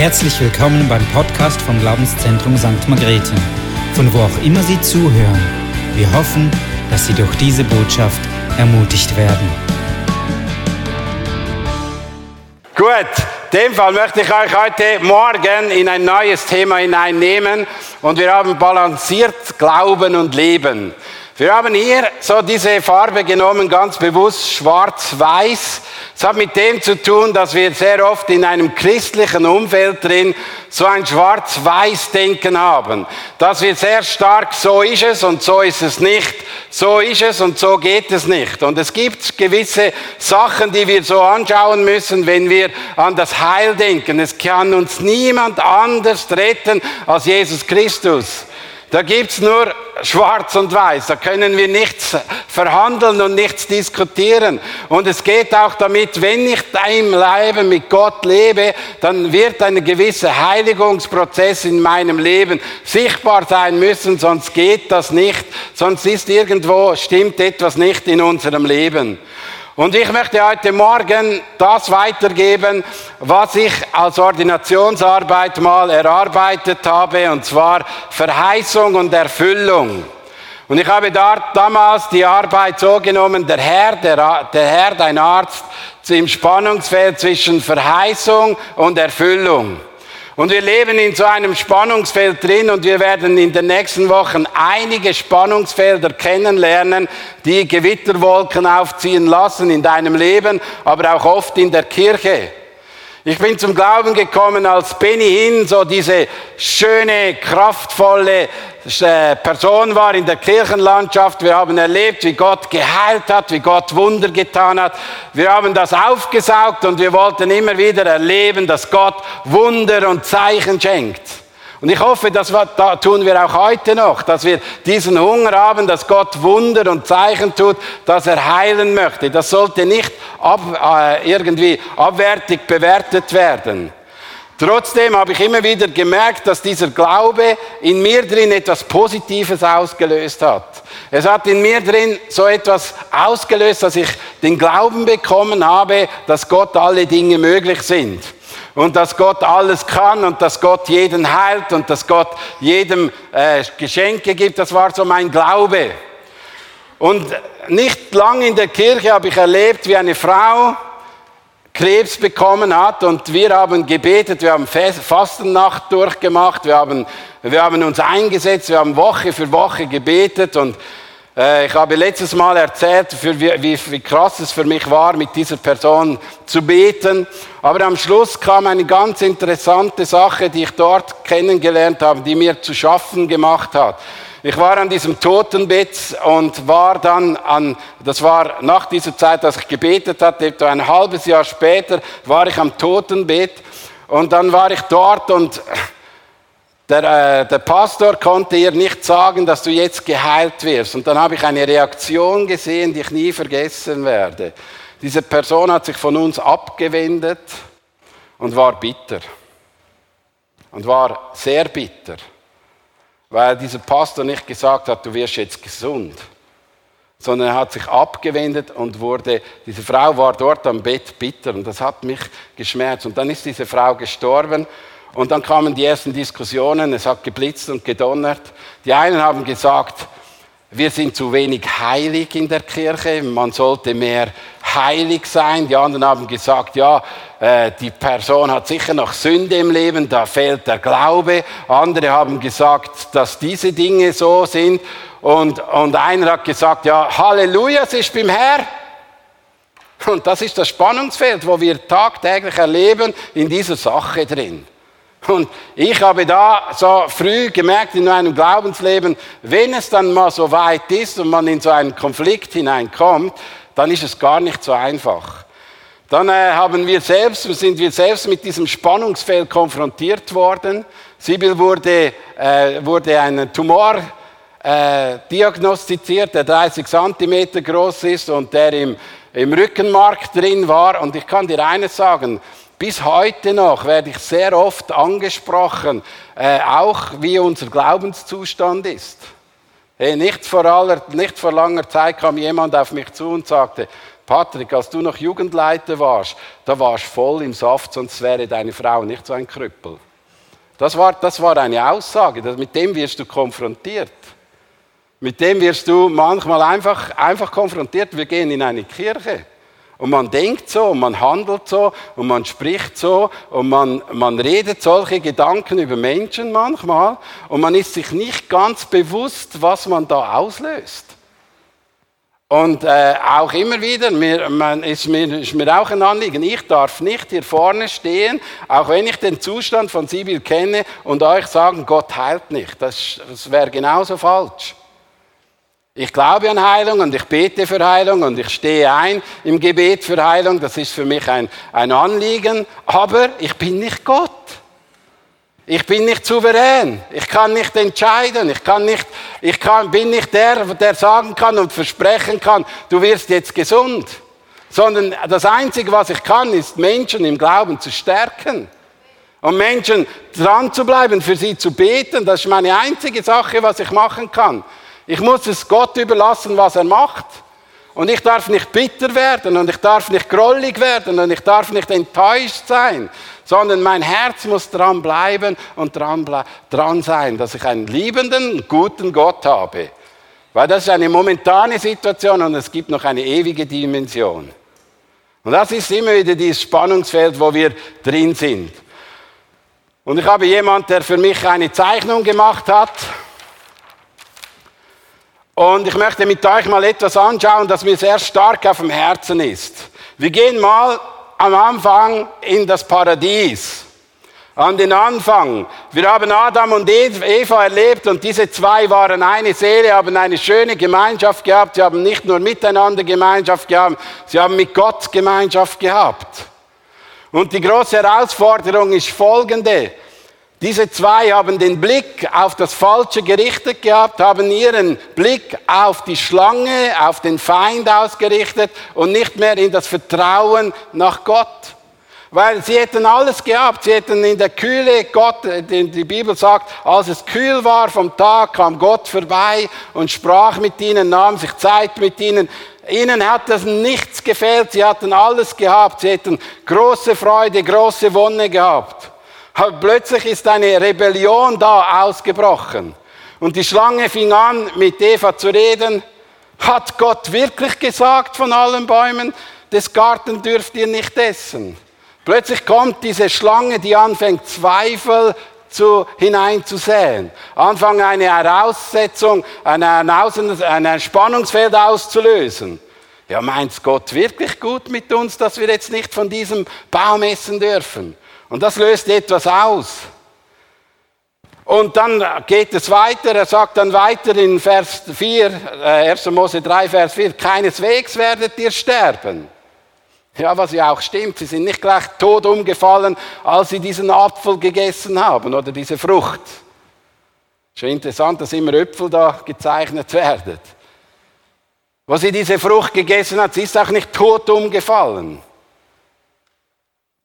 Herzlich willkommen beim Podcast vom Glaubenszentrum St. Margrethe, von wo auch immer Sie zuhören. Wir hoffen, dass Sie durch diese Botschaft ermutigt werden. Gut, in dem Fall möchte ich euch heute Morgen in ein neues Thema hineinnehmen und wir haben balanciert Glauben und Leben. Wir haben hier so diese Farbe genommen, ganz bewusst schwarz-weiß. Es hat mit dem zu tun, dass wir sehr oft in einem christlichen Umfeld drin so ein Schwarz-Weiß-Denken haben. Dass wir sehr stark, so ist es und so ist es nicht, so ist es und so geht es nicht. Und es gibt gewisse Sachen, die wir so anschauen müssen, wenn wir an das Heil denken. Es kann uns niemand anders retten als Jesus Christus. Da gibt's nur schwarz und weiß. Da können wir nichts verhandeln und nichts diskutieren. Und es geht auch damit, wenn ich im Leben mit Gott lebe, dann wird ein gewisser Heiligungsprozess in meinem Leben sichtbar sein müssen, sonst geht das nicht. Sonst ist irgendwo, stimmt etwas nicht in unserem Leben. Und ich möchte heute Morgen das weitergeben, was ich als Ordinationsarbeit mal erarbeitet habe, und zwar Verheißung und Erfüllung. Und ich habe da, damals die Arbeit so genommen, der Herr, der, der Herr, dein Arzt, im Spannungsfeld zwischen Verheißung und Erfüllung. Und wir leben in so einem Spannungsfeld drin und wir werden in den nächsten Wochen einige Spannungsfelder kennenlernen, die Gewitterwolken aufziehen lassen in deinem Leben, aber auch oft in der Kirche. Ich bin zum Glauben gekommen, als Benny Hinn so diese schöne, kraftvolle äh, Person war in der Kirchenlandschaft. Wir haben erlebt, wie Gott geheilt hat, wie Gott Wunder getan hat. Wir haben das aufgesaugt und wir wollten immer wieder erleben, dass Gott Wunder und Zeichen schenkt. Und ich hoffe, das tun wir auch heute noch, dass wir diesen Hunger haben, dass Gott Wunder und Zeichen tut, dass er heilen möchte. Das sollte nicht ab, äh, irgendwie abwertig bewertet werden. Trotzdem habe ich immer wieder gemerkt, dass dieser Glaube in mir drin etwas Positives ausgelöst hat. Es hat in mir drin so etwas ausgelöst, dass ich den Glauben bekommen habe, dass Gott alle Dinge möglich sind und dass Gott alles kann und dass Gott jeden heilt und dass Gott jedem äh, Geschenke gibt. Das war so mein Glaube. Und nicht lang in der Kirche habe ich erlebt, wie eine Frau Krebs bekommen hat und wir haben gebetet, wir haben Fastennacht durchgemacht, wir haben, wir haben uns eingesetzt, wir haben Woche für Woche gebetet und ich habe letztes Mal erzählt, wie, wie krass es für mich war, mit dieser Person zu beten. Aber am Schluss kam eine ganz interessante Sache, die ich dort kennengelernt habe, die mir zu schaffen gemacht hat. Ich war an diesem Totenbett und war dann an, das war nach dieser Zeit, dass ich gebetet hatte, etwa ein halbes Jahr später war ich am Totenbett und dann war ich dort und der, äh, der Pastor konnte ihr nicht sagen, dass du jetzt geheilt wirst. Und dann habe ich eine Reaktion gesehen, die ich nie vergessen werde. Diese Person hat sich von uns abgewendet und war bitter. Und war sehr bitter, weil dieser Pastor nicht gesagt hat, du wirst jetzt gesund, sondern er hat sich abgewendet und wurde, diese Frau war dort am Bett bitter und das hat mich geschmerzt. Und dann ist diese Frau gestorben und dann kamen die ersten Diskussionen, es hat geblitzt und gedonnert. Die einen haben gesagt, wir sind zu wenig heilig in der Kirche, man sollte mehr heilig sein. Die anderen haben gesagt, ja, äh, die Person hat sicher noch Sünde im Leben, da fehlt der Glaube. Andere haben gesagt, dass diese Dinge so sind. Und, und einer hat gesagt, ja, Halleluja, es ist beim Herr. Und das ist das Spannungsfeld, wo wir tagtäglich erleben, in dieser Sache drin. Und ich habe da so früh gemerkt in meinem Glaubensleben, wenn es dann mal so weit ist und man in so einen Konflikt hineinkommt, dann ist es gar nicht so einfach. Dann äh, haben wir selbst, sind wir selbst mit diesem Spannungsfeld konfrontiert worden. Sibyl wurde, äh, wurde ein Tumor äh, diagnostiziert, der 30 Zentimeter groß ist und der im, im Rückenmark drin war. Und ich kann dir eines sagen, bis heute noch werde ich sehr oft angesprochen, äh, auch wie unser Glaubenszustand ist. Hey, nicht, vor aller, nicht vor langer Zeit kam jemand auf mich zu und sagte, Patrick, als du noch Jugendleiter warst, da warst du voll im Saft, sonst wäre deine Frau nicht so ein Krüppel. Das war, das war eine Aussage, mit dem wirst du konfrontiert. Mit dem wirst du manchmal einfach, einfach konfrontiert. Wir gehen in eine Kirche. Und man denkt so, und man handelt so, und man spricht so, und man, man redet solche Gedanken über Menschen manchmal, und man ist sich nicht ganz bewusst, was man da auslöst. Und äh, auch immer wieder, mir, man, ist, mir, ist mir auch ein Anliegen, ich darf nicht hier vorne stehen, auch wenn ich den Zustand von Sibyl kenne, und euch sagen, Gott heilt nicht. Das, das wäre genauso falsch. Ich glaube an Heilung und ich bete für Heilung und ich stehe ein im Gebet für Heilung. Das ist für mich ein, ein Anliegen. Aber ich bin nicht Gott. Ich bin nicht souverän. Ich kann nicht entscheiden. Ich, kann nicht, ich kann, bin nicht der, der sagen kann und versprechen kann, du wirst jetzt gesund. Sondern das Einzige, was ich kann, ist Menschen im Glauben zu stärken. Und Menschen dran zu bleiben, für sie zu beten. Das ist meine einzige Sache, was ich machen kann. Ich muss es Gott überlassen, was er macht. Und ich darf nicht bitter werden und ich darf nicht grollig werden und ich darf nicht enttäuscht sein, sondern mein Herz muss dran bleiben und dran, dran sein, dass ich einen liebenden, guten Gott habe. Weil das ist eine momentane Situation und es gibt noch eine ewige Dimension. Und das ist immer wieder dieses Spannungsfeld, wo wir drin sind. Und ich habe jemand, der für mich eine Zeichnung gemacht hat. Und ich möchte mit euch mal etwas anschauen, das mir sehr stark auf dem Herzen ist. Wir gehen mal am Anfang in das Paradies. An den Anfang. Wir haben Adam und Eva erlebt und diese zwei waren eine Seele, haben eine schöne Gemeinschaft gehabt. Sie haben nicht nur miteinander Gemeinschaft gehabt, sie haben mit Gott Gemeinschaft gehabt. Und die große Herausforderung ist folgende. Diese zwei haben den Blick auf das Falsche gerichtet gehabt, haben ihren Blick auf die Schlange, auf den Feind ausgerichtet und nicht mehr in das Vertrauen nach Gott. Weil sie hätten alles gehabt, sie hätten in der Kühle, Gott, die Bibel sagt, als es kühl war vom Tag, kam Gott vorbei und sprach mit ihnen, nahm sich Zeit mit ihnen. Ihnen hat das nichts gefehlt, sie hatten alles gehabt, sie hätten große Freude, große Wonne gehabt. Plötzlich ist eine Rebellion da ausgebrochen. Und die Schlange fing an, mit Eva zu reden. Hat Gott wirklich gesagt von allen Bäumen, des Garten dürft ihr nicht essen? Plötzlich kommt diese Schlange, die anfängt Zweifel zu, hineinzusäen. Anfangen eine Heraussetzung, ein Spannungsfeld auszulösen. Ja, meint Gott wirklich gut mit uns, dass wir jetzt nicht von diesem Baum essen dürfen? Und das löst etwas aus. Und dann geht es weiter, er sagt dann weiter in Vers 4, 1. Äh, Mose 3, Vers 4, keineswegs werdet ihr sterben. Ja, was ja auch stimmt, sie sind nicht gleich tot umgefallen, als sie diesen Apfel gegessen haben oder diese Frucht. Schon interessant, dass immer Äpfel da gezeichnet werden. Wo sie diese Frucht gegessen hat, sie ist auch nicht tot umgefallen.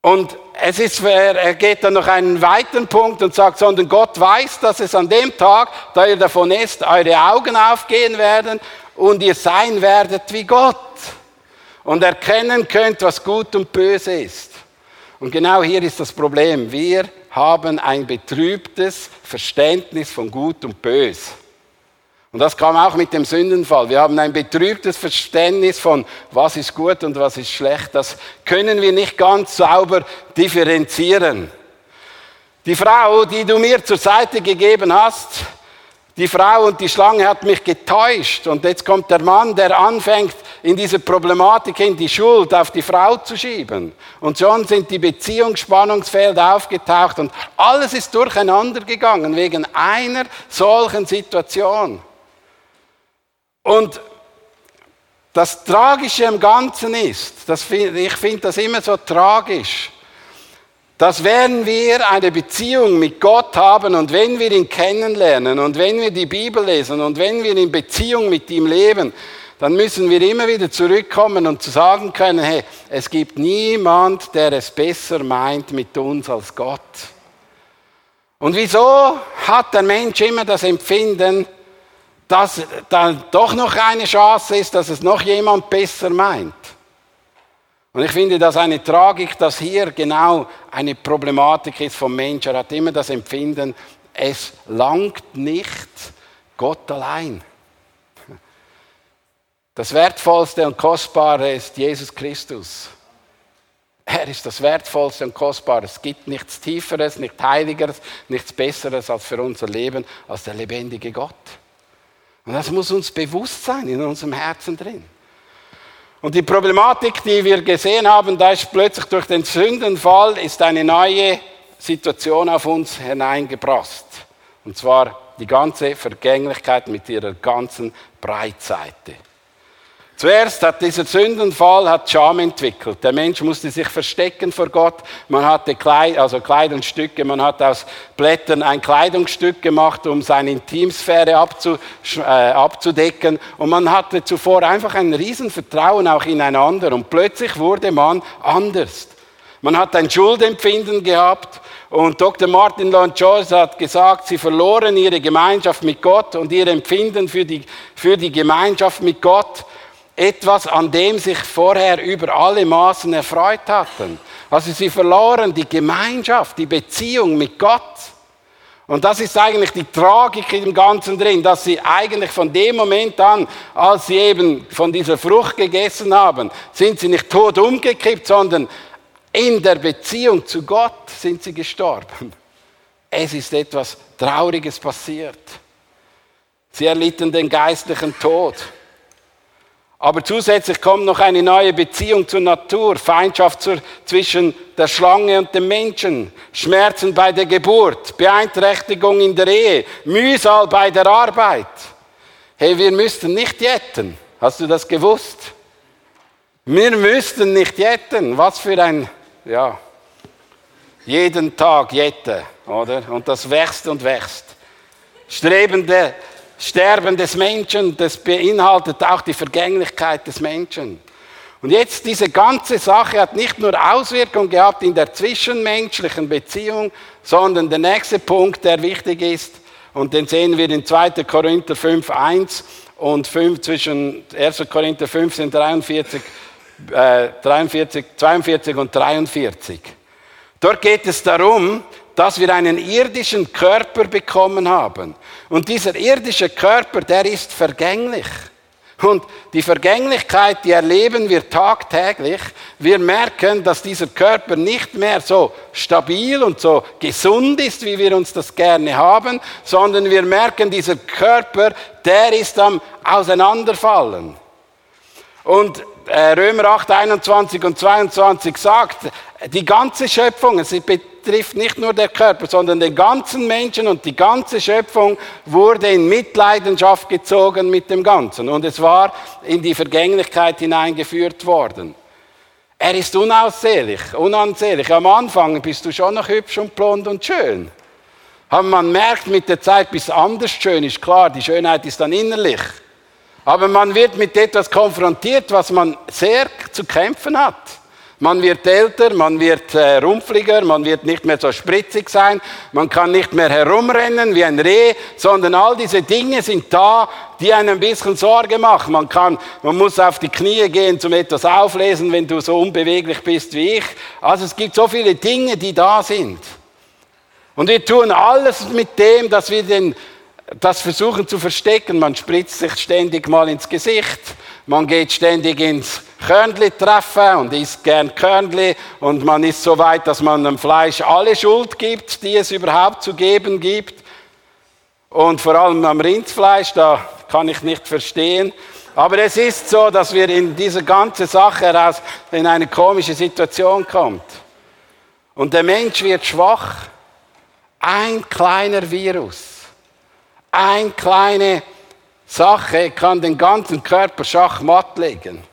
Und es ist, er geht dann noch einen weiteren Punkt und sagt, sondern Gott weiß, dass es an dem Tag, da ihr davon esst, eure Augen aufgehen werden und ihr sein werdet wie Gott und erkennen könnt, was gut und böse ist. Und genau hier ist das Problem. Wir haben ein betrübtes Verständnis von gut und böse. Und das kam auch mit dem Sündenfall. Wir haben ein betrübtes Verständnis von, was ist gut und was ist schlecht. Das können wir nicht ganz sauber differenzieren. Die Frau, die du mir zur Seite gegeben hast, die Frau und die Schlange hat mich getäuscht. Und jetzt kommt der Mann, der anfängt, in diese Problematik in die Schuld auf die Frau zu schieben. Und schon sind die Beziehungsspannungsfelder aufgetaucht und alles ist durcheinander gegangen wegen einer solchen Situation. Und das Tragische im Ganzen ist, das, ich finde das immer so tragisch, dass wenn wir eine Beziehung mit Gott haben und wenn wir ihn kennenlernen und wenn wir die Bibel lesen und wenn wir in Beziehung mit ihm leben, dann müssen wir immer wieder zurückkommen und zu sagen können, hey, es gibt niemand, der es besser meint mit uns als Gott. Und wieso hat der Mensch immer das Empfinden, dass dann doch noch eine Chance ist, dass es noch jemand besser meint. Und ich finde das eine Tragik, dass hier genau eine Problematik ist vom Menschen. Er hat immer das Empfinden, es langt nicht Gott allein. Das Wertvollste und Kostbare ist Jesus Christus. Er ist das Wertvollste und Kostbare. Es gibt nichts Tieferes, nichts Heiligeres, nichts Besseres als für unser Leben, als der lebendige Gott. Und das muss uns bewusst sein in unserem Herzen drin. Und die Problematik, die wir gesehen haben, da ist plötzlich durch den Sündenfall ist eine neue Situation auf uns hineingebracht. Und zwar die ganze Vergänglichkeit mit ihrer ganzen Breitseite. Zuerst hat dieser Sündenfall hat Scham entwickelt. Der Mensch musste sich verstecken vor Gott. Man hatte Kleid, also Kleidungsstücke, man hat aus Blättern ein Kleidungsstück gemacht, um seine Intimsphäre abzu, äh, abzudecken. Und man hatte zuvor einfach ein Riesenvertrauen auch ineinander. Und plötzlich wurde man anders. Man hat ein Schuldempfinden gehabt. Und Dr. Martin Lloyd Jones hat gesagt, sie verloren ihre Gemeinschaft mit Gott und ihr Empfinden für die, für die Gemeinschaft mit Gott etwas, an dem sich vorher über alle Maßen erfreut hatten. Also sie verloren die Gemeinschaft, die Beziehung mit Gott. Und das ist eigentlich die Tragik im Ganzen drin, dass sie eigentlich von dem Moment an, als sie eben von dieser Frucht gegessen haben, sind sie nicht tot umgekippt, sondern in der Beziehung zu Gott sind sie gestorben. Es ist etwas Trauriges passiert. Sie erlitten den geistlichen Tod. Aber zusätzlich kommt noch eine neue Beziehung zur Natur, Feindschaft zur, zwischen der Schlange und dem Menschen, Schmerzen bei der Geburt, Beeinträchtigung in der Ehe, Mühsal bei der Arbeit. Hey, wir müssten nicht jetten. Hast du das gewusst? Wir müssten nicht jetten. Was für ein, ja, jeden Tag jette, oder? Und das wächst und wächst. Strebende Sterben des Menschen, das beinhaltet auch die Vergänglichkeit des Menschen. Und jetzt diese ganze Sache hat nicht nur Auswirkungen gehabt in der zwischenmenschlichen Beziehung, sondern der nächste Punkt, der wichtig ist, und den sehen wir in 2. Korinther 5, 1 und 5, zwischen 1. Korinther 15, 43, äh, 43, 42 und 43. Dort geht es darum, dass wir einen irdischen Körper bekommen haben. Und dieser irdische Körper, der ist vergänglich. Und die Vergänglichkeit, die erleben wir tagtäglich. Wir merken, dass dieser Körper nicht mehr so stabil und so gesund ist, wie wir uns das gerne haben, sondern wir merken, dieser Körper, der ist am Auseinanderfallen. Und äh, Römer 8, 21 und 22 sagt, die ganze Schöpfung, es betrifft nicht nur der Körper, sondern den ganzen Menschen und die ganze Schöpfung wurde in Mitleidenschaft gezogen mit dem Ganzen. Und es war in die Vergänglichkeit hineingeführt worden. Er ist unaussehlich, unansehnlich. Am Anfang bist du schon noch hübsch und blond und schön. Aber man merkt mit der Zeit, bis anders schön ist. Klar, die Schönheit ist dann innerlich. Aber man wird mit etwas konfrontiert, was man sehr zu kämpfen hat. Man wird älter, man wird äh, rumpfliger, man wird nicht mehr so spritzig sein, man kann nicht mehr herumrennen wie ein Reh, sondern all diese Dinge sind da, die einem ein bisschen Sorge machen. Man kann, man muss auf die Knie gehen zum etwas auflesen, wenn du so unbeweglich bist wie ich. Also es gibt so viele Dinge, die da sind. Und wir tun alles mit dem, dass wir den das versuchen zu verstecken. Man spritzt sich ständig mal ins Gesicht, man geht ständig ins Körnli-Treffen und isst gern Körnli und man ist so weit, dass man dem Fleisch alle Schuld gibt, die es überhaupt zu geben gibt. Und vor allem am Rindfleisch, da kann ich nicht verstehen. Aber es ist so, dass wir in dieser ganzen Sache heraus in eine komische Situation kommt. Und der Mensch wird schwach. Ein kleiner Virus eine kleine Sache kann den ganzen Körper schachmatt legen.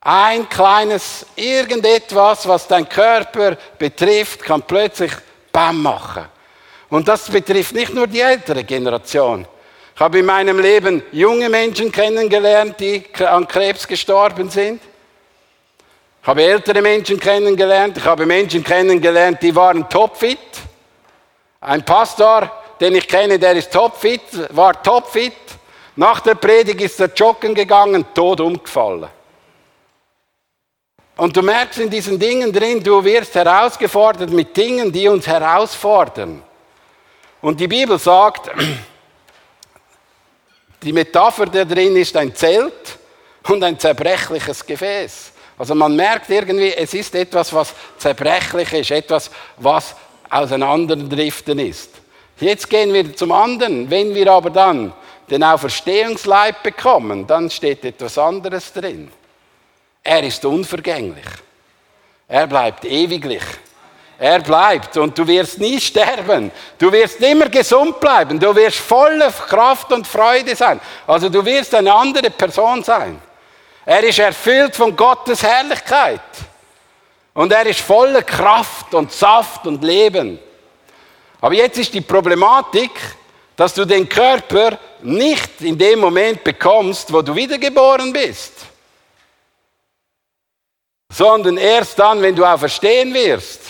Ein kleines irgendetwas, was dein Körper betrifft, kann plötzlich Bam machen. Und das betrifft nicht nur die ältere Generation. Ich habe in meinem Leben junge Menschen kennengelernt, die an Krebs gestorben sind. Ich habe ältere Menschen kennengelernt. Ich habe Menschen kennengelernt, die waren topfit. Ein Pastor den ich kenne, der ist topfit, war topfit. Nach der Predigt ist er joggen gegangen, tot umgefallen. Und du merkst in diesen Dingen drin, du wirst herausgefordert mit Dingen, die uns herausfordern. Und die Bibel sagt, die Metapher da drin ist ein Zelt und ein zerbrechliches Gefäß. Also man merkt irgendwie, es ist etwas, was zerbrechlich ist, etwas, was auseinanderdriften ist. Jetzt gehen wir zum anderen. Wenn wir aber dann den Auferstehungsleib bekommen, dann steht etwas anderes drin. Er ist unvergänglich. Er bleibt ewiglich. Er bleibt und du wirst nie sterben. Du wirst immer gesund bleiben. Du wirst voller Kraft und Freude sein. Also du wirst eine andere Person sein. Er ist erfüllt von Gottes Herrlichkeit. Und er ist voller Kraft und Saft und Leben. Aber jetzt ist die Problematik, dass du den Körper nicht in dem Moment bekommst, wo du wiedergeboren bist, sondern erst dann, wenn du auferstehen wirst.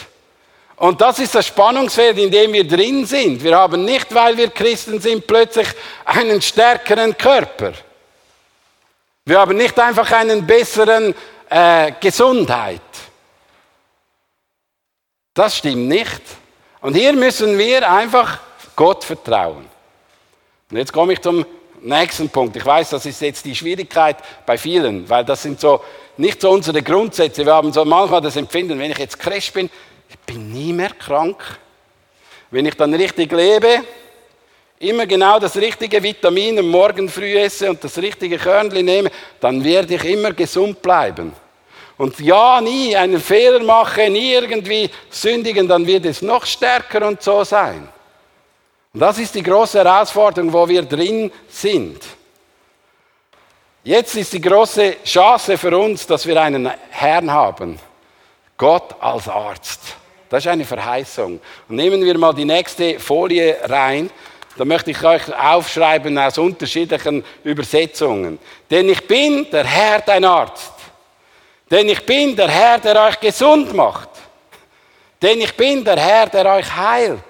Und das ist das Spannungsfeld, in dem wir drin sind. Wir haben nicht, weil wir Christen sind, plötzlich einen stärkeren Körper. Wir haben nicht einfach einen besseren äh, Gesundheit. Das stimmt nicht. Und hier müssen wir einfach Gott vertrauen. Und jetzt komme ich zum nächsten Punkt. Ich weiß, das ist jetzt die Schwierigkeit bei vielen, weil das sind so nicht so unsere Grundsätze. Wir haben so manchmal das Empfinden, wenn ich jetzt Crash bin, ich bin nie mehr krank. Wenn ich dann richtig lebe, immer genau das richtige Vitamin am Morgen früh esse und das richtige Körnchen nehme, dann werde ich immer gesund bleiben. Und ja, nie einen Fehler mache, nie irgendwie sündigen, dann wird es noch stärker und so sein. Und das ist die große Herausforderung, wo wir drin sind. Jetzt ist die große Chance für uns, dass wir einen Herrn haben. Gott als Arzt. Das ist eine Verheißung. Und nehmen wir mal die nächste Folie rein. Da möchte ich euch aufschreiben aus unterschiedlichen Übersetzungen. Denn ich bin der Herr, dein Arzt. Denn ich bin der Herr, der euch gesund macht. Denn ich bin der Herr, der euch heilt.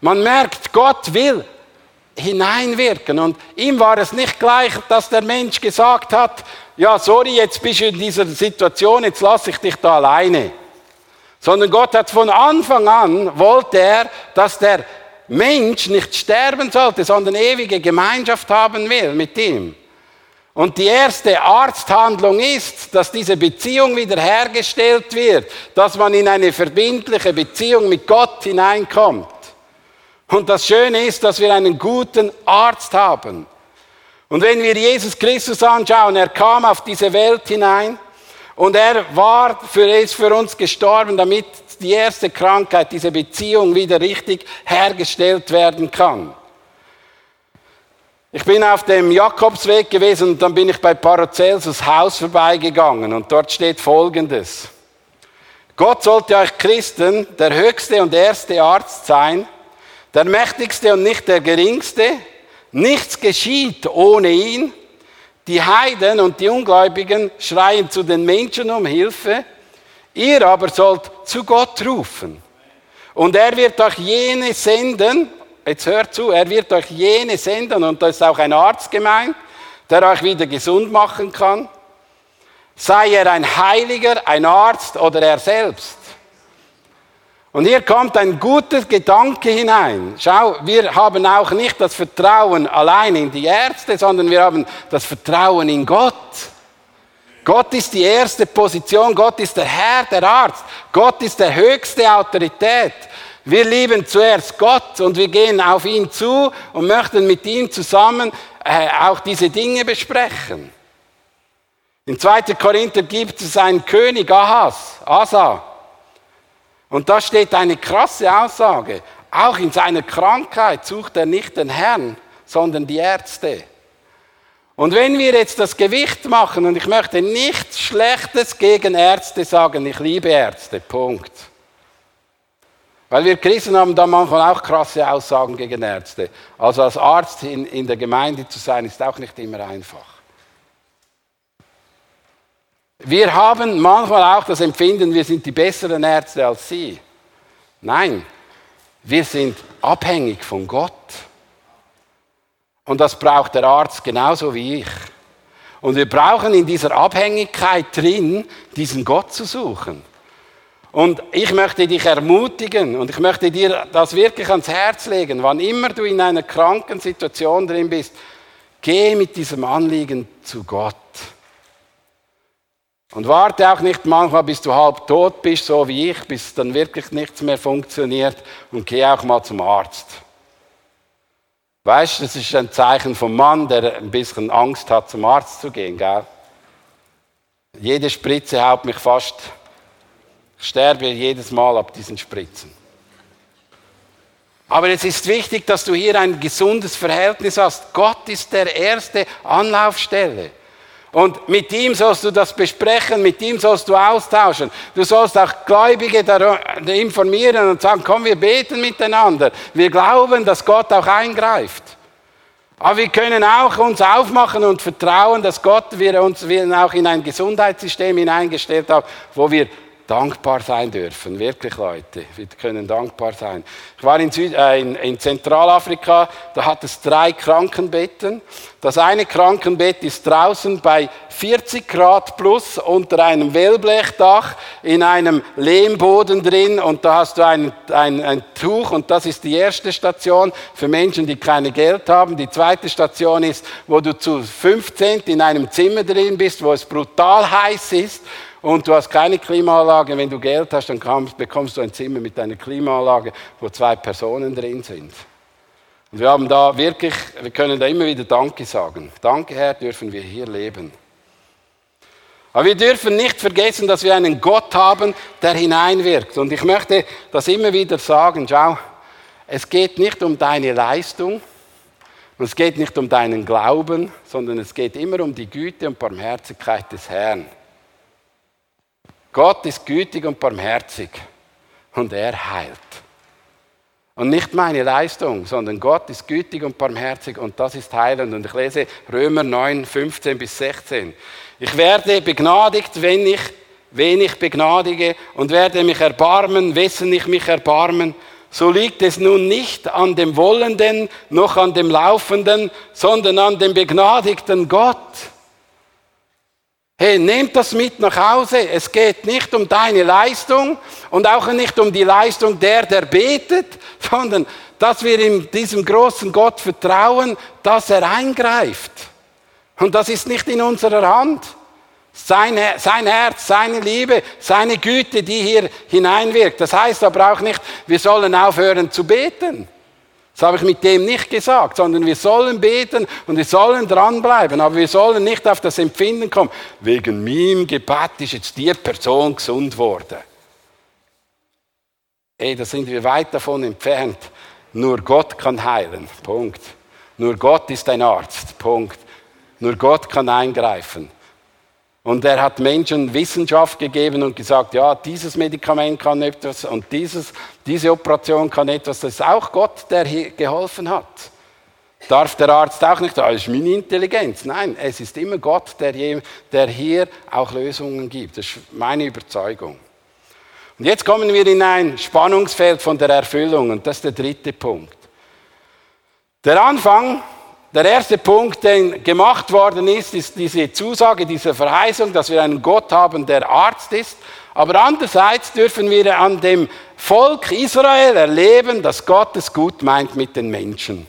Man merkt, Gott will hineinwirken. Und ihm war es nicht gleich, dass der Mensch gesagt hat, ja, sorry, jetzt bist du in dieser Situation, jetzt lasse ich dich da alleine. Sondern Gott hat von Anfang an, wollte er, dass der Mensch nicht sterben sollte, sondern ewige Gemeinschaft haben will mit ihm. Und die erste Arzthandlung ist, dass diese Beziehung wiederhergestellt wird, dass man in eine verbindliche Beziehung mit Gott hineinkommt. Und das Schöne ist, dass wir einen guten Arzt haben. Und wenn wir Jesus Christus anschauen, er kam auf diese Welt hinein und er war für, ist für uns gestorben, damit die erste Krankheit, diese Beziehung wieder richtig hergestellt werden kann. Ich bin auf dem Jakobsweg gewesen und dann bin ich bei Paracelsus Haus vorbeigegangen und dort steht Folgendes. Gott sollte euch Christen der höchste und erste Arzt sein, der mächtigste und nicht der geringste. Nichts geschieht ohne ihn. Die Heiden und die Ungläubigen schreien zu den Menschen um Hilfe. Ihr aber sollt zu Gott rufen. Und er wird euch jene senden, jetzt hört zu, er wird euch jene senden, und da ist auch ein Arzt gemeint, der euch wieder gesund machen kann. Sei er ein Heiliger, ein Arzt oder er selbst. Und hier kommt ein guter Gedanke hinein. Schau, wir haben auch nicht das Vertrauen allein in die Ärzte, sondern wir haben das Vertrauen in Gott. Gott ist die erste Position, Gott ist der Herr, der Arzt, Gott ist der höchste Autorität. Wir lieben zuerst Gott und wir gehen auf ihn zu und möchten mit ihm zusammen äh, auch diese Dinge besprechen. In 2. Korinther gibt es einen König, Ahas, Asa. Und da steht eine krasse Aussage. Auch in seiner Krankheit sucht er nicht den Herrn, sondern die Ärzte. Und wenn wir jetzt das Gewicht machen, und ich möchte nichts Schlechtes gegen Ärzte sagen, ich liebe Ärzte, Punkt. Weil wir Christen haben da manchmal auch krasse Aussagen gegen Ärzte. Also als Arzt in, in der Gemeinde zu sein, ist auch nicht immer einfach. Wir haben manchmal auch das Empfinden, wir sind die besseren Ärzte als Sie. Nein, wir sind abhängig von Gott. Und das braucht der Arzt genauso wie ich. Und wir brauchen in dieser Abhängigkeit drin, diesen Gott zu suchen. Und ich möchte dich ermutigen und ich möchte dir das wirklich ans Herz legen, wann immer du in einer kranken Situation drin bist, geh mit diesem Anliegen zu Gott. Und warte auch nicht manchmal, bis du halb tot bist, so wie ich, bis dann wirklich nichts mehr funktioniert und geh auch mal zum Arzt. Weißt du, das ist ein Zeichen vom Mann, der ein bisschen Angst hat, zum Arzt zu gehen, gell? Jede Spritze haut mich fast. Sterbe jedes Mal ab diesen Spritzen. Aber es ist wichtig, dass du hier ein gesundes Verhältnis hast. Gott ist der erste Anlaufstelle. Und mit ihm sollst du das besprechen, mit ihm sollst du austauschen. Du sollst auch Gläubige informieren und sagen, komm, wir beten miteinander. Wir glauben, dass Gott auch eingreift. Aber wir können auch uns aufmachen und vertrauen, dass Gott wir uns auch in ein Gesundheitssystem hineingestellt hat, wo wir dankbar sein dürfen. Wirklich, Leute. Wir können dankbar sein. Ich war in, Süd äh, in, in, Zentralafrika, da hat es drei Krankenbetten. Das eine Krankenbett ist draußen bei 40 Grad plus unter einem Wellblechdach in einem Lehmboden drin und da hast du ein, ein, ein Tuch und das ist die erste Station für Menschen, die keine Geld haben. Die zweite Station ist, wo du zu 15 in einem Zimmer drin bist, wo es brutal heiß ist und du hast keine Klimaanlage, wenn du Geld hast, dann bekommst du ein Zimmer mit einer Klimaanlage, wo zwei Personen drin sind. Und wir haben da wirklich, wir können da immer wieder Danke sagen. Danke, Herr, dürfen wir hier leben. Aber wir dürfen nicht vergessen, dass wir einen Gott haben, der hineinwirkt. Und ich möchte das immer wieder sagen, schau, es geht nicht um deine Leistung, und es geht nicht um deinen Glauben, sondern es geht immer um die Güte und Barmherzigkeit des Herrn. Gott ist gütig und barmherzig und er heilt. Und nicht meine Leistung, sondern Gott ist gütig und barmherzig und das ist heilend. Und ich lese Römer 9, 15 bis 16. Ich werde begnadigt, wenn ich wenig begnadige und werde mich erbarmen, wessen ich mich erbarmen. So liegt es nun nicht an dem Wollenden noch an dem Laufenden, sondern an dem begnadigten Gott Hey, nehmt das mit nach Hause. Es geht nicht um deine Leistung und auch nicht um die Leistung der, der betet, sondern dass wir in diesem großen Gott vertrauen, dass er eingreift. Und das ist nicht in unserer Hand. Sein, sein Herz, seine Liebe, seine Güte, die hier hineinwirkt. Das heißt aber auch nicht, wir sollen aufhören zu beten. Das habe ich mit dem nicht gesagt, sondern wir sollen beten und wir sollen dranbleiben, aber wir sollen nicht auf das Empfinden kommen, wegen meinem Gebet ist jetzt die Person gesund worden. Ey, da sind wir weit davon entfernt. Nur Gott kann heilen. Punkt. Nur Gott ist ein Arzt. Punkt. Nur Gott kann eingreifen. Und er hat Menschen Wissenschaft gegeben und gesagt, ja, dieses Medikament kann etwas und dieses, diese Operation kann etwas. Das ist auch Gott, der hier geholfen hat. Darf der Arzt auch nicht, das ist meine Intelligenz. Nein, es ist immer Gott, der, der hier auch Lösungen gibt. Das ist meine Überzeugung. Und jetzt kommen wir in ein Spannungsfeld von der Erfüllung und das ist der dritte Punkt. Der Anfang der erste Punkt, der gemacht worden ist, ist diese Zusage, diese Verheißung, dass wir einen Gott haben, der Arzt ist. Aber andererseits dürfen wir an dem Volk Israel erleben, dass Gott es gut meint mit den Menschen.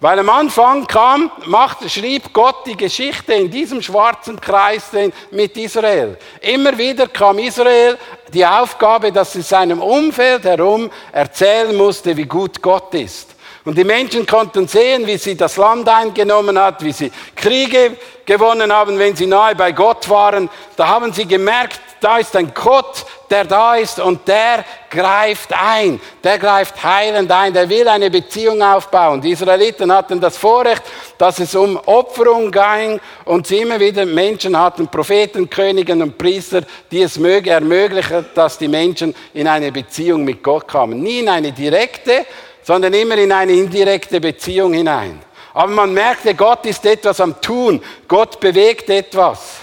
Weil am Anfang kam, machte, schrieb Gott die Geschichte in diesem schwarzen Kreis mit Israel. Immer wieder kam Israel die Aufgabe, dass sie seinem Umfeld herum erzählen musste, wie gut Gott ist. Und die Menschen konnten sehen, wie sie das Land eingenommen hat, wie sie Kriege gewonnen haben, wenn sie nahe bei Gott waren. Da haben sie gemerkt, da ist ein Gott, der da ist und der greift ein. Der greift heilend ein. Der will eine Beziehung aufbauen. Die Israeliten hatten das Vorrecht, dass es um Opferung ging und sie immer wieder Menschen hatten, Propheten, Königen und Priester, die es ermöglichen, dass die Menschen in eine Beziehung mit Gott kamen. Nie in eine direkte, sondern immer in eine indirekte Beziehung hinein. Aber man merkte, Gott ist etwas am Tun, Gott bewegt etwas.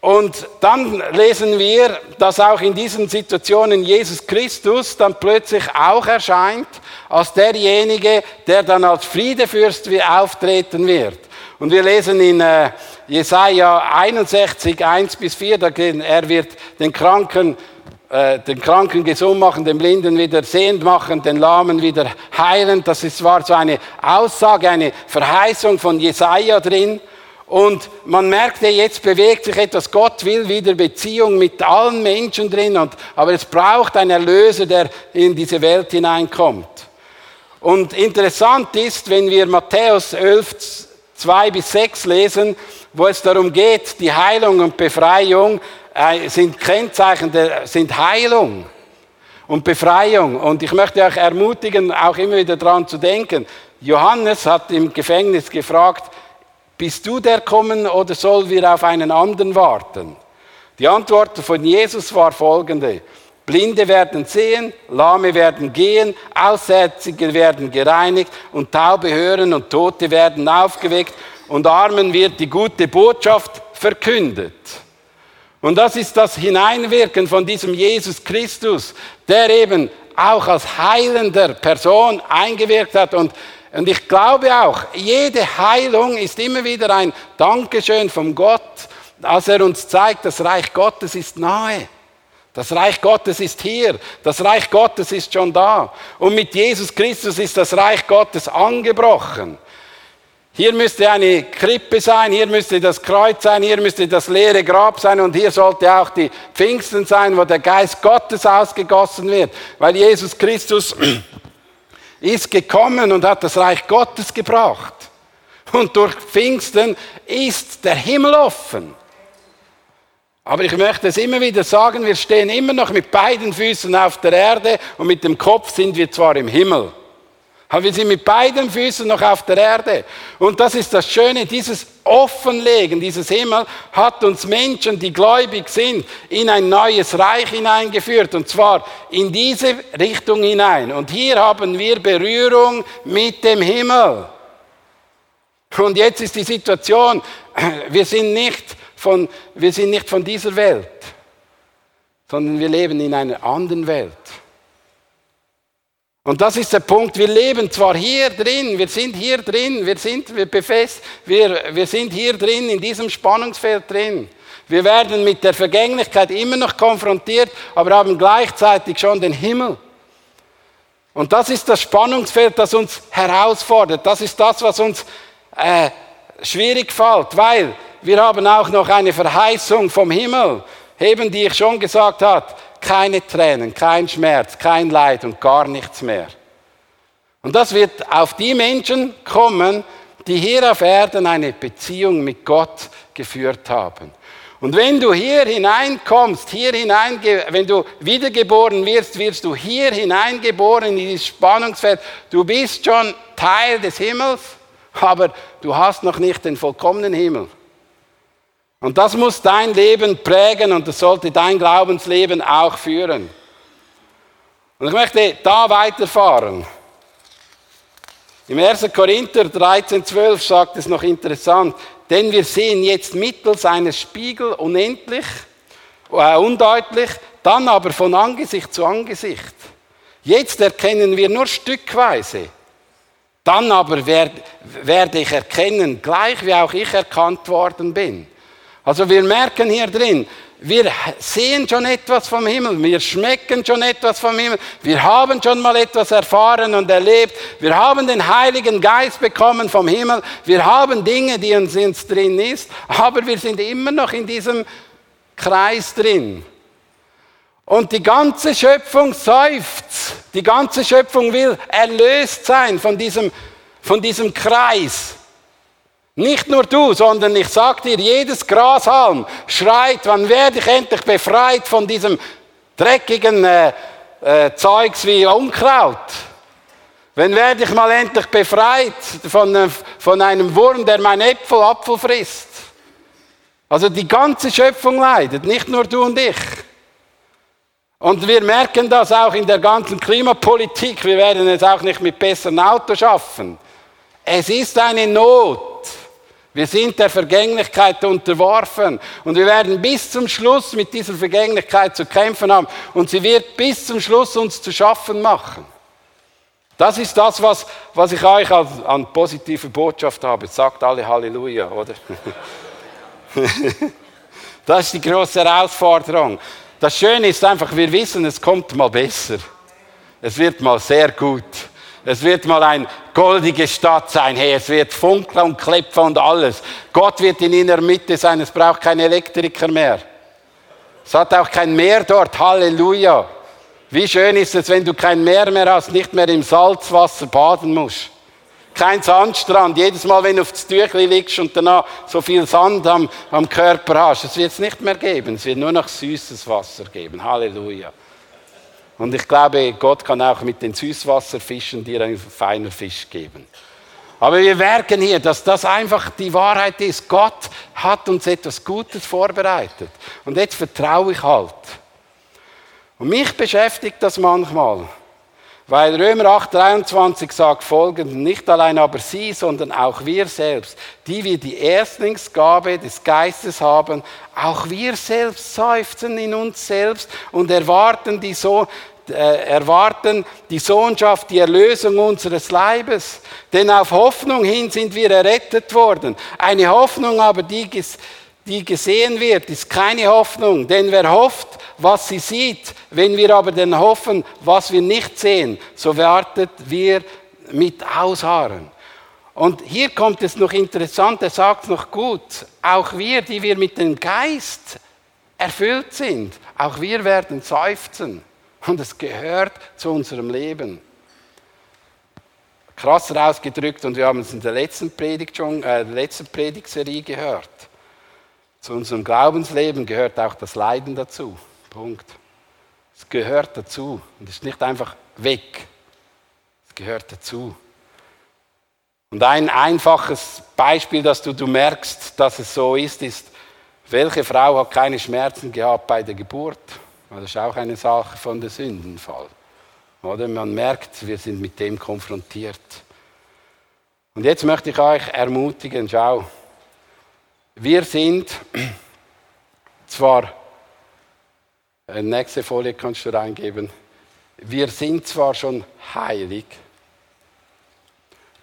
Und dann lesen wir, dass auch in diesen Situationen Jesus Christus dann plötzlich auch erscheint als derjenige, der dann als Friedefürst auftreten wird. Und wir lesen in äh, Jesaja 61, 1 bis 4, da er wird den Kranken, äh, den Kranken gesund machen, den Blinden wieder sehend machen, den Lahmen wieder heilen. Das ist, war so eine Aussage, eine Verheißung von Jesaja drin. Und man merkte, jetzt bewegt sich etwas. Gott will wieder Beziehung mit allen Menschen drin. Und, aber es braucht einen Erlöser, der in diese Welt hineinkommt. Und interessant ist, wenn wir Matthäus 11, 2 bis 6 lesen, wo es darum geht, die Heilung und Befreiung äh, sind Kennzeichen, der, sind Heilung und Befreiung. Und ich möchte euch ermutigen, auch immer wieder daran zu denken. Johannes hat im Gefängnis gefragt, bist du der kommen oder sollen wir auf einen anderen warten? Die Antwort von Jesus war folgende. Blinde werden sehen, Lahme werden gehen, Aussätzige werden gereinigt und Taube hören und Tote werden aufgeweckt und Armen wird die gute Botschaft verkündet. Und das ist das Hineinwirken von diesem Jesus Christus, der eben auch als heilender Person eingewirkt hat. Und, und ich glaube auch, jede Heilung ist immer wieder ein Dankeschön vom Gott, als er uns zeigt, das Reich Gottes ist nahe. Das Reich Gottes ist hier. Das Reich Gottes ist schon da. Und mit Jesus Christus ist das Reich Gottes angebrochen. Hier müsste eine Krippe sein, hier müsste das Kreuz sein, hier müsste das leere Grab sein und hier sollte auch die Pfingsten sein, wo der Geist Gottes ausgegossen wird. Weil Jesus Christus ist gekommen und hat das Reich Gottes gebracht. Und durch Pfingsten ist der Himmel offen. Aber ich möchte es immer wieder sagen, wir stehen immer noch mit beiden Füßen auf der Erde und mit dem Kopf sind wir zwar im Himmel. Aber wir sind mit beiden Füßen noch auf der Erde. Und das ist das Schöne, dieses Offenlegen, dieses Himmel hat uns Menschen, die gläubig sind, in ein neues Reich hineingeführt. Und zwar in diese Richtung hinein. Und hier haben wir Berührung mit dem Himmel. Und jetzt ist die Situation, wir sind nicht von, wir sind nicht von dieser Welt, sondern wir leben in einer anderen Welt. Und das ist der Punkt, wir leben zwar hier drin, wir sind hier drin, wir sind wir befest, wir, wir sind hier drin, in diesem Spannungsfeld drin. Wir werden mit der Vergänglichkeit immer noch konfrontiert, aber haben gleichzeitig schon den Himmel. Und das ist das Spannungsfeld, das uns herausfordert. Das ist das, was uns äh, schwierig fällt, weil wir haben auch noch eine Verheißung vom Himmel, eben die ich schon gesagt habe, keine Tränen, kein Schmerz, kein Leid und gar nichts mehr. Und das wird auf die Menschen kommen, die hier auf Erden eine Beziehung mit Gott geführt haben. Und wenn du hier hineinkommst, hier hinein, wenn du wiedergeboren wirst, wirst du hier hineingeboren in dieses Spannungsfeld. Du bist schon Teil des Himmels, aber du hast noch nicht den vollkommenen Himmel. Und das muss dein Leben prägen und das sollte dein Glaubensleben auch führen. Und ich möchte da weiterfahren. Im 1. Korinther 13, 12 sagt es noch interessant, denn wir sehen jetzt mittels eines Spiegel unendlich, äh, undeutlich, dann aber von Angesicht zu Angesicht. Jetzt erkennen wir nur stückweise. Dann aber werde, werde ich erkennen, gleich wie auch ich erkannt worden bin. Also wir merken hier drin, wir sehen schon etwas vom Himmel, wir schmecken schon etwas vom Himmel, wir haben schon mal etwas erfahren und erlebt, wir haben den Heiligen Geist bekommen vom Himmel, wir haben Dinge, die uns, uns drin ist, aber wir sind immer noch in diesem Kreis drin. Und die ganze Schöpfung seufzt, die ganze Schöpfung will erlöst sein von diesem, von diesem Kreis. Nicht nur du, sondern ich sag dir, jedes Grashalm schreit, wann werde ich endlich befreit von diesem dreckigen äh, äh, Zeugs wie Unkraut? Wann werde ich mal endlich befreit von, äh, von einem Wurm, der mein Äpfel, Apfel frisst? Also die ganze Schöpfung leidet, nicht nur du und ich. Und wir merken das auch in der ganzen Klimapolitik. Wir werden es auch nicht mit besseren Autos schaffen. Es ist eine Not. Wir sind der Vergänglichkeit unterworfen und wir werden bis zum Schluss mit dieser Vergänglichkeit zu kämpfen haben und sie wird bis zum Schluss uns zu schaffen machen. Das ist das, was, was ich euch als, an positive Botschaft habe. Sagt alle Halleluja, oder? das ist die große Herausforderung. Das Schöne ist einfach, wir wissen, es kommt mal besser. Es wird mal sehr gut. Es wird mal eine goldige Stadt sein. Hey, es wird funkeln und klepfen und alles. Gott wird in der Mitte sein. Es braucht keinen Elektriker mehr. Es hat auch kein Meer dort. Halleluja. Wie schön ist es, wenn du kein Meer mehr hast, nicht mehr im Salzwasser baden musst. Kein Sandstrand. Jedes Mal, wenn du auf das Tüchli liegst und danach so viel Sand am, am Körper hast, es wird es nicht mehr geben. Es wird nur noch süßes Wasser geben. Halleluja. Und ich glaube, Gott kann auch mit den Süßwasserfischen dir einen feinen Fisch geben. Aber wir merken hier, dass das einfach die Wahrheit ist. Gott hat uns etwas Gutes vorbereitet. Und jetzt vertraue ich halt. Und mich beschäftigt das manchmal. Weil Römer 8,23 sagt folgendes, nicht allein aber sie, sondern auch wir selbst, die wir die Erstlingsgabe des Geistes haben, auch wir selbst seufzen in uns selbst und erwarten die, so, erwarten die Sohnschaft, die Erlösung unseres Leibes. Denn auf Hoffnung hin sind wir errettet worden. Eine Hoffnung aber, die, die gesehen wird, ist keine Hoffnung. Denn wer hofft, was sie sieht. Wenn wir aber dann hoffen, was wir nicht sehen, so wartet wir mit Ausharren. Und hier kommt es noch interessant, er sagt noch gut, auch wir, die wir mit dem Geist erfüllt sind, auch wir werden seufzen. Und es gehört zu unserem Leben. Krass ausgedrückt, und wir haben es in der letzten Predigt schon, äh, der letzten Predigtserie gehört. Zu unserem Glaubensleben gehört auch das Leiden dazu. Punkt. Es gehört dazu und ist nicht einfach weg. Es gehört dazu. Und ein einfaches Beispiel, dass du, du merkst, dass es so ist, ist, welche Frau hat keine Schmerzen gehabt bei der Geburt? Das ist auch eine Sache von der Sündenfall. Oder man merkt, wir sind mit dem konfrontiert. Und jetzt möchte ich euch ermutigen, schau, wir sind zwar äh, nächste Folie kannst du reingeben. Wir sind zwar schon heilig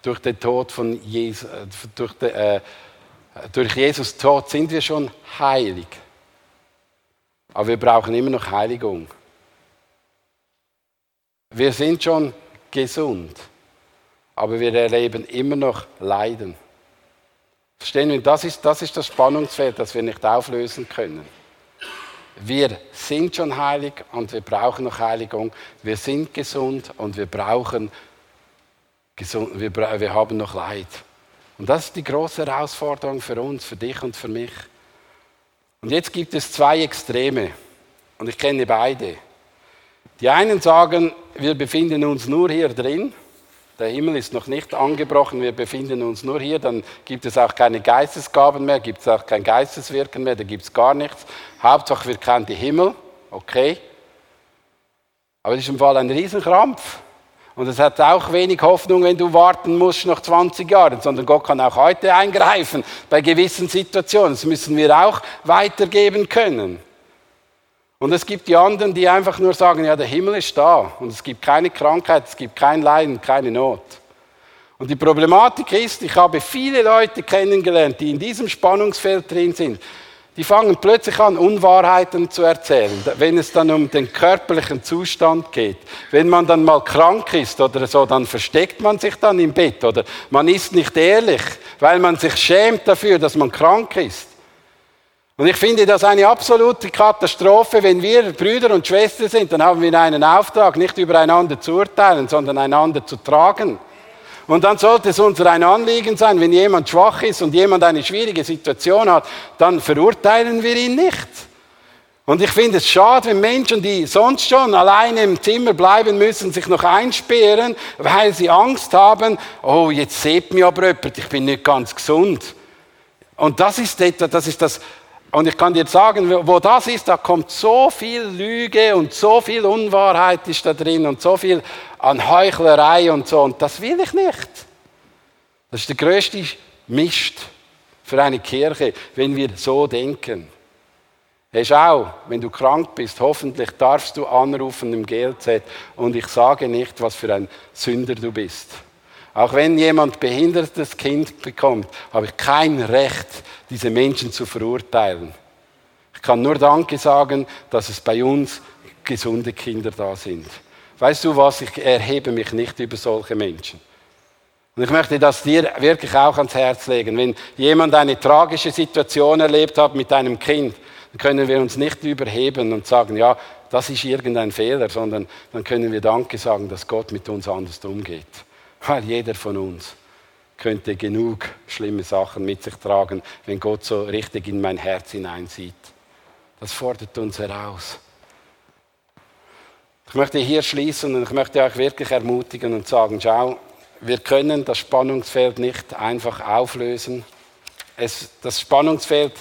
durch den Tod von Jesus, äh, durch, den, äh, durch Jesus Tod sind wir schon heilig. Aber wir brauchen immer noch Heiligung. Wir sind schon gesund, aber wir erleben immer noch Leiden. Verstehen wir? Das ist, das ist das Spannungsfeld, das wir nicht auflösen können. Wir sind schon heilig und wir brauchen noch Heiligung. Wir sind gesund und wir brauchen gesund, wir, wir haben noch Leid. Und das ist die große Herausforderung für uns, für dich und für mich. Und jetzt gibt es zwei Extreme und ich kenne beide. Die einen sagen, wir befinden uns nur hier drin der Himmel ist noch nicht angebrochen, wir befinden uns nur hier, dann gibt es auch keine Geistesgaben mehr, gibt es auch kein Geisteswirken mehr, da gibt es gar nichts. Hauptsache wir kennen die Himmel, okay. Aber das ist im Fall ein Riesenkrampf. Und es hat auch wenig Hoffnung, wenn du warten musst noch 20 Jahre, sondern Gott kann auch heute eingreifen bei gewissen Situationen. Das müssen wir auch weitergeben können. Und es gibt die anderen, die einfach nur sagen, ja, der Himmel ist da und es gibt keine Krankheit, es gibt kein Leiden, keine Not. Und die Problematik ist, ich habe viele Leute kennengelernt, die in diesem Spannungsfeld drin sind. Die fangen plötzlich an, Unwahrheiten zu erzählen, wenn es dann um den körperlichen Zustand geht. Wenn man dann mal krank ist oder so, dann versteckt man sich dann im Bett oder man ist nicht ehrlich, weil man sich schämt dafür, dass man krank ist. Und ich finde das eine absolute Katastrophe, wenn wir Brüder und Schwestern sind, dann haben wir einen Auftrag, nicht übereinander zu urteilen, sondern einander zu tragen. Und dann sollte es uns ein Anliegen sein, wenn jemand schwach ist und jemand eine schwierige Situation hat, dann verurteilen wir ihn nicht. Und ich finde es schade, wenn Menschen, die sonst schon alleine im Zimmer bleiben müssen, sich noch einsperren, weil sie Angst haben, oh, jetzt seht mir aber jemand, ich bin nicht ganz gesund. Und das ist etwa, das ist das und ich kann dir sagen, wo das ist, da kommt so viel Lüge und so viel Unwahrheit ist da drin und so viel an Heuchlerei und so. Und das will ich nicht. Das ist der größte Mist für eine Kirche, wenn wir so denken. Hey, schau, wenn du krank bist, hoffentlich darfst du anrufen im GLZ und ich sage nicht, was für ein Sünder du bist. Auch wenn jemand behindertes Kind bekommt, habe ich kein Recht, diese Menschen zu verurteilen. Ich kann nur Danke sagen, dass es bei uns gesunde Kinder da sind. Weißt du was, ich erhebe mich nicht über solche Menschen. Und ich möchte das dir wirklich auch ans Herz legen. Wenn jemand eine tragische Situation erlebt hat mit einem Kind, dann können wir uns nicht überheben und sagen, ja, das ist irgendein Fehler, sondern dann können wir Danke sagen, dass Gott mit uns anders umgeht. Weil jeder von uns könnte genug schlimme Sachen mit sich tragen, wenn Gott so richtig in mein Herz hineinsieht. Das fordert uns heraus. Ich möchte hier schließen und ich möchte euch wirklich ermutigen und sagen, schau, wir können das Spannungsfeld nicht einfach auflösen. Es, das Spannungsfeld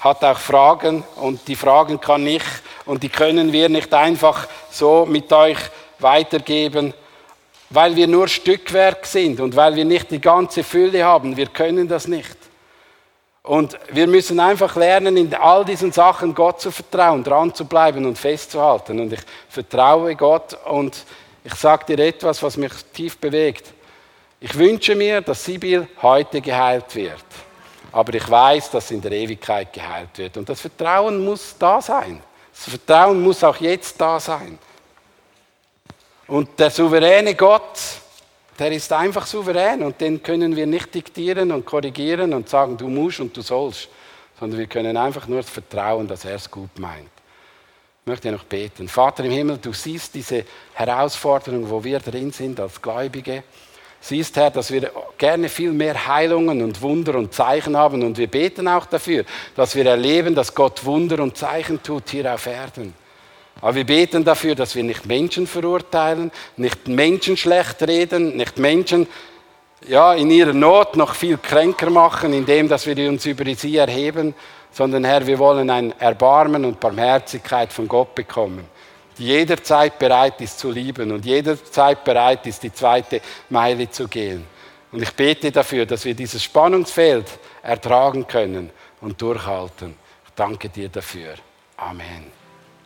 hat auch Fragen und die Fragen kann ich und die können wir nicht einfach so mit euch weitergeben, weil wir nur Stückwerk sind und weil wir nicht die ganze Fülle haben. Wir können das nicht. Und wir müssen einfach lernen, in all diesen Sachen Gott zu vertrauen, dran zu bleiben und festzuhalten. Und ich vertraue Gott und ich sage dir etwas, was mich tief bewegt. Ich wünsche mir, dass Sibyl heute geheilt wird. Aber ich weiß, dass in der Ewigkeit geheilt wird. Und das Vertrauen muss da sein. Das Vertrauen muss auch jetzt da sein. Und der souveräne Gott, der ist einfach souverän und den können wir nicht diktieren und korrigieren und sagen, du musst und du sollst, sondern wir können einfach nur vertrauen, dass er es gut meint. Ich möchte noch beten. Vater im Himmel, du siehst diese Herausforderung, wo wir drin sind als Gläubige. Siehst, Herr, dass wir gerne viel mehr Heilungen und Wunder und Zeichen haben und wir beten auch dafür, dass wir erleben, dass Gott Wunder und Zeichen tut hier auf Erden. Aber wir beten dafür, dass wir nicht Menschen verurteilen, nicht Menschen schlecht reden, nicht Menschen ja, in ihrer Not noch viel kränker machen, indem dass wir uns über sie erheben, sondern Herr, wir wollen ein Erbarmen und Barmherzigkeit von Gott bekommen, die jederzeit bereit ist zu lieben und jederzeit bereit ist, die zweite Meile zu gehen. Und ich bete dafür, dass wir dieses Spannungsfeld ertragen können und durchhalten. Ich danke dir dafür. Amen.